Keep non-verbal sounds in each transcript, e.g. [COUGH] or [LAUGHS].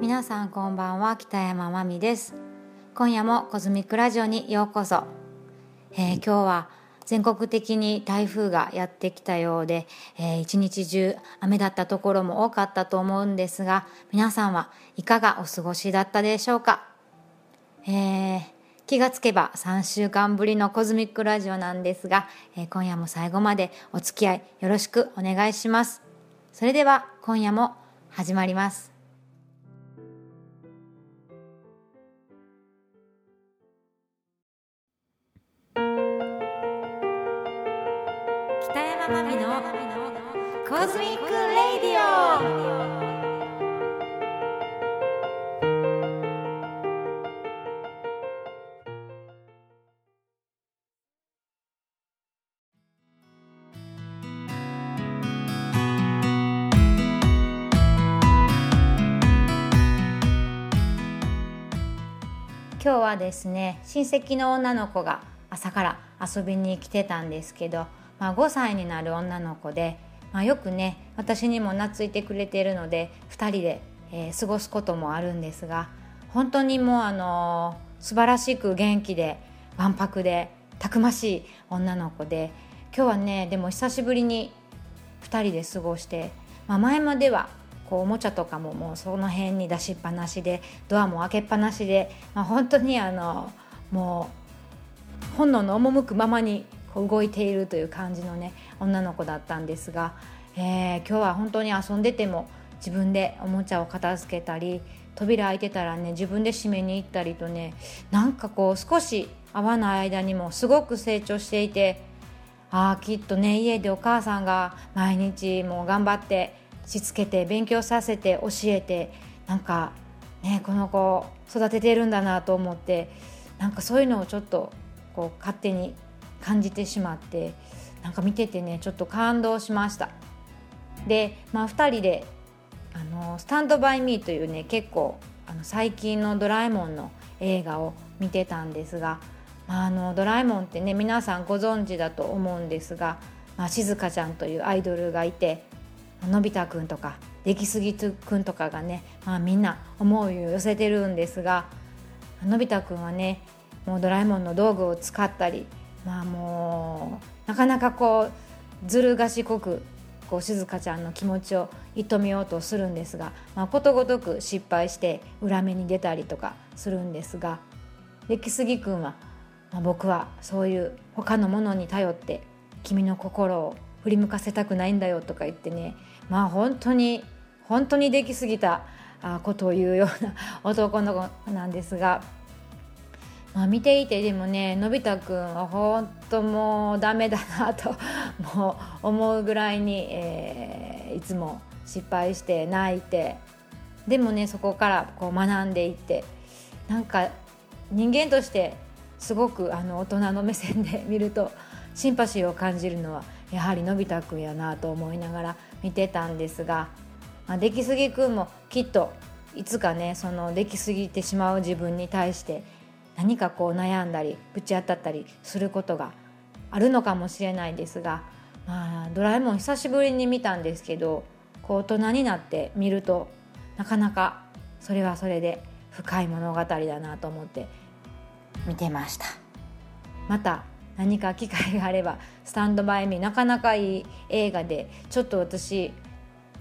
皆さんこんばんは北山真美です。今夜もコズミックラジオにようこそ、えー、今日は全国的に台風がやってきたようで、えー、一日中雨だったところも多かったと思うんですが皆さんはいかがお過ごしだったでしょうか、えー、気がつけば3週間ぶりのコズミックラジオなんですが、えー、今夜も最後までお付き合いよろしくお願いします。それでは今夜も始まります北山まみのコズミックレディオ。今日はですね親戚の女の子が朝から遊びに来てたんですけどまあ、5歳になる女の子で、まあ、よくね私にも懐いてくれているので2人で、えー、過ごすこともあるんですが本当にもうあのー、素晴らしく元気でわんぱくでたくましい女の子で今日はねでも久しぶりに2人で過ごして、まあ、前まではこうおもちゃとかももうその辺に出しっぱなしでドアも開けっぱなしで、まあ、本当にあのもう本能の赴くままに動いているという感じのね女の子だったんですが、えー、今日は本当に遊んでても自分でおもちゃを片付けたり扉開いてたらね自分で閉めに行ったりとねなんかこう少し会わない間にもすごく成長していてああきっとね家でお母さんが毎日もう頑張ってしつけて勉強させて教えてなんかねこの子育ててるんだなと思ってなんかそういうのをちょっとこう勝手に感じてしまってなんか見ててねちょっと感動しました。で、まあ、2人であの「スタンド・バイ・ミー」というね結構あの最近の「ドラえもん」の映画を見てたんですが、まあ、あのドラえもんってね皆さんご存知だと思うんですが、まあ、静香ちゃんというアイドルがいてのび太くんとか出来すぎくんとかがね、まあ、みんな思いを寄せてるんですがのび太くんはねもうドラえもんの道具を使ったりまあもうなかなかこうずる賢くこう静香ちゃんの気持ちを射止めようとするんですが、まあ、ことごとく失敗して裏目に出たりとかするんですが出来すぎくんは、まあ、僕はそういう他のものに頼って君の心を振り向かせたくないんだよとか言ってねまあ本当に本当にできすぎたことを言うような男の子なんですがまあ、見ていてでもねのび太くんは本当もうダメだなと [LAUGHS] もう思うぐらいに、えー、いつも失敗して泣いてでもねそこからこう学んでいってなんか人間としてすごくあの大人の目線で [LAUGHS] 見るとシンパシーを感じるのはやはりのび太くんやなと思いながら見てたんですが、まあ、出来すぎくんもきっといつかねその出来すぎてしまう自分に対して何かこう悩んだりぶち当たったりすることがあるのかもしれないですが、まあ、ドラえもん久しぶりに見たんですけどこう大人になって見るとなかなかそれはそれで深い物語だなと思って見てました。また何か機会があれば「スタンドバイミー」なかなかいい映画でちょっと私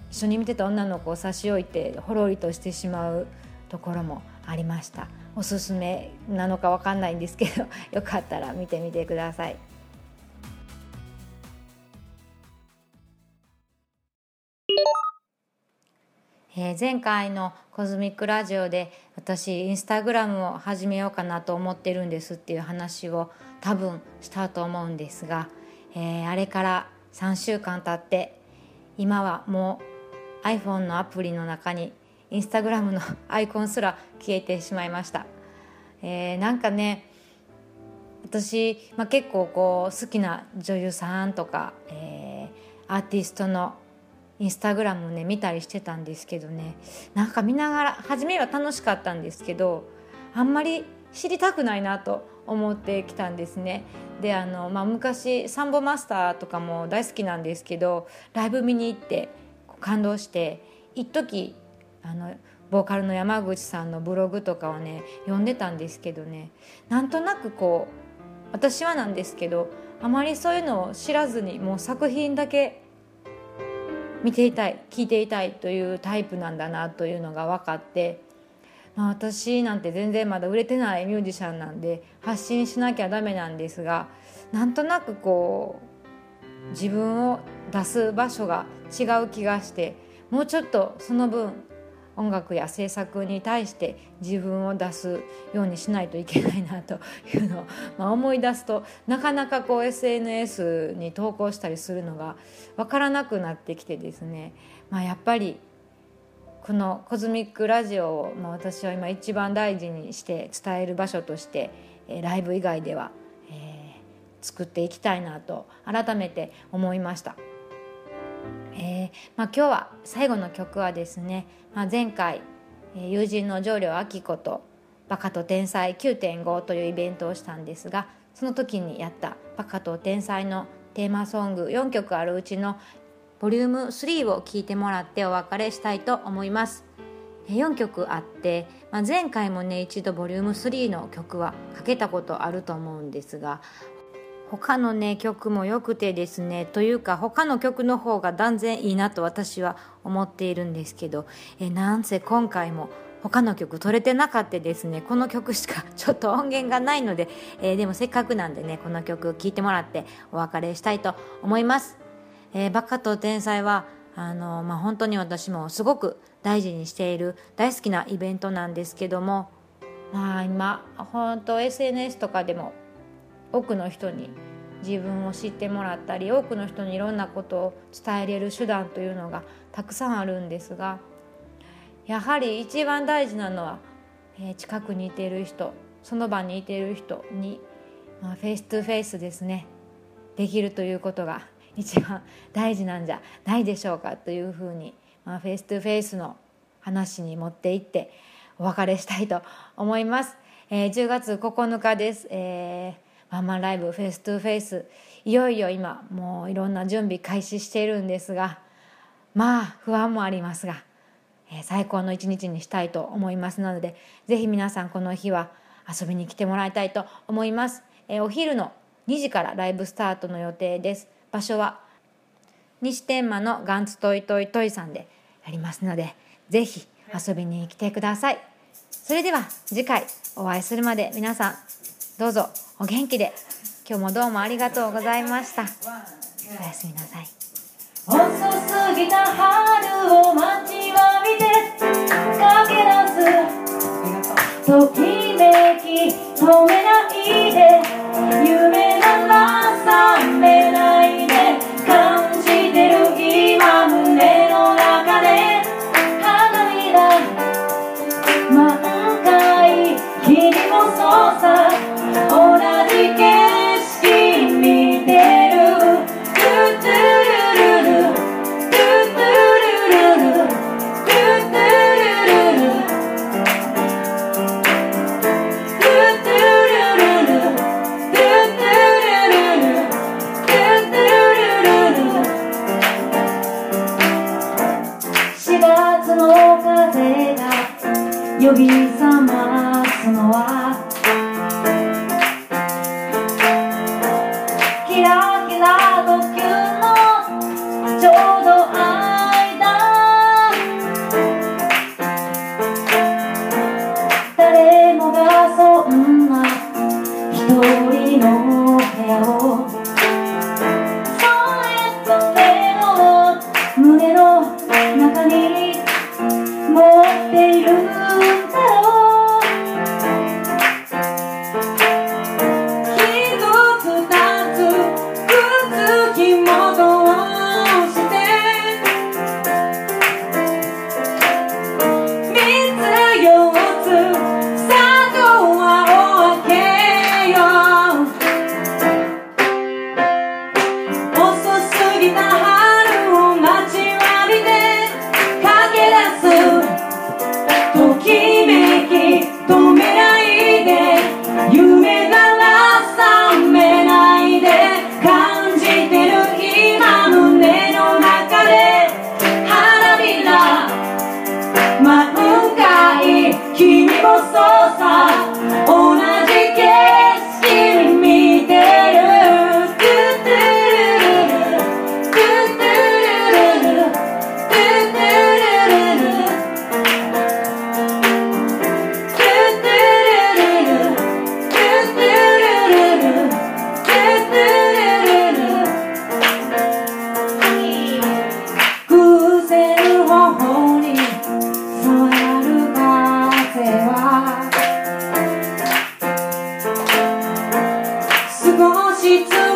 一緒に見てた女の子を差し置いてほろりとしてしまうところもありました。おすすめなのかわかんないんですけど [LAUGHS] よかったら見てみてください。えー、前回のコズミックラジオで私インスタグラムを始めようかなと思ってるんですっていう話を多分したと思うんですが、えー、あれから3週間経って今はもう iPhone のアプリの中にインスタグラムの [LAUGHS] アイコンすら消えてしまいました、えー、なんかね私、まあ、結構こう好きな女優さんとか、えー、アーティストのインスタグラムをね見たりしてたんですけどねなんか見ながら初めは楽しかったんですけどあんまり知りたくないなと思ってきたんですね。であの、まあ、昔サンボマスターとかも大好きなんですけどライブ見に行って感動して一時あのボーカルの山口さんのブログとかをね読んでたんですけどね。なんとなくこう私はなんですけどあまりそういうのを知らずにもう作品だけ見ていたい聞いていたいというタイプなんだなというのが分かって、まあ、私なんて全然まだ売れてないミュージシャンなんで発信しなきゃダメなんですがなんとなくこう自分を出す場所が違う気がしてもうちょっとその分音楽や制作に対して自分を出すようにしないといけないなと [LAUGHS] いうのを、まあ、思い出すとなかなかこう SNS に投稿したりするのが分からなくなってきてですね、まあ、やっぱりこの「コズミックラジオを」ま、私は今一番大事にして伝える場所として、ライブ以外では、えー、作っていきたいなと改めて思いました。えーまあ、今日は最後の曲はですね、まあ、前回友人の上良明子と「バカと天才9.5」というイベントをしたんですがその時にやった「バカと天才」のテーマソング4曲あるうちのボリューム3を聴いてもらってお別れしたいと思います。4曲あって、まあ、前回もね一度ボリューム3の曲はかけたことあると思うんですが他のね曲も良くてですねというか他の曲の方が断然いいなと私は思っているんですけどえなんせ今回も他の曲取れてなかったですねこの曲しかちょっと音源がないので、えー、でもせっかくなんでねこの曲聴いてもらってお別れしたいと思います、えー、バカと天才はあの、まあ、本当に私もすごく大事にしている大好きなイベントなんですけどもまあ今本当 SNS とかでも多くの人に自分を知ってもらったり多くの人にいろんなことを伝えれる手段というのがたくさんあるんですがやはり一番大事なのは、えー、近くにいている人その場にいている人に、まあ、フェイストゥフェイスですねできるということが一番大事なんじゃないでしょうかというふうに、まあ、フェイストゥフェイスの話に持っていってお別れしたいと思います。えー、10月9日です、えーワンマンライブフェイストゥフェイスいよいよ今もういろんな準備開始しているんですがまあ不安もありますが、えー、最高の一日にしたいと思いますので是非皆さんこの日は遊びに来てもらいたいと思います、えー、お昼の2時からライブスタートの予定です。場所は西天満のガンツトイトイトイさんでやりますので是非遊びに来てください。それでは次回お会いするまで皆さんどうぞお元気で。今日もどうもありがとうございました。おやすみなさい。遅すぎた春を待ちわびて駆け出す。ときめき止めないで。夢なの呼び覚ますのはです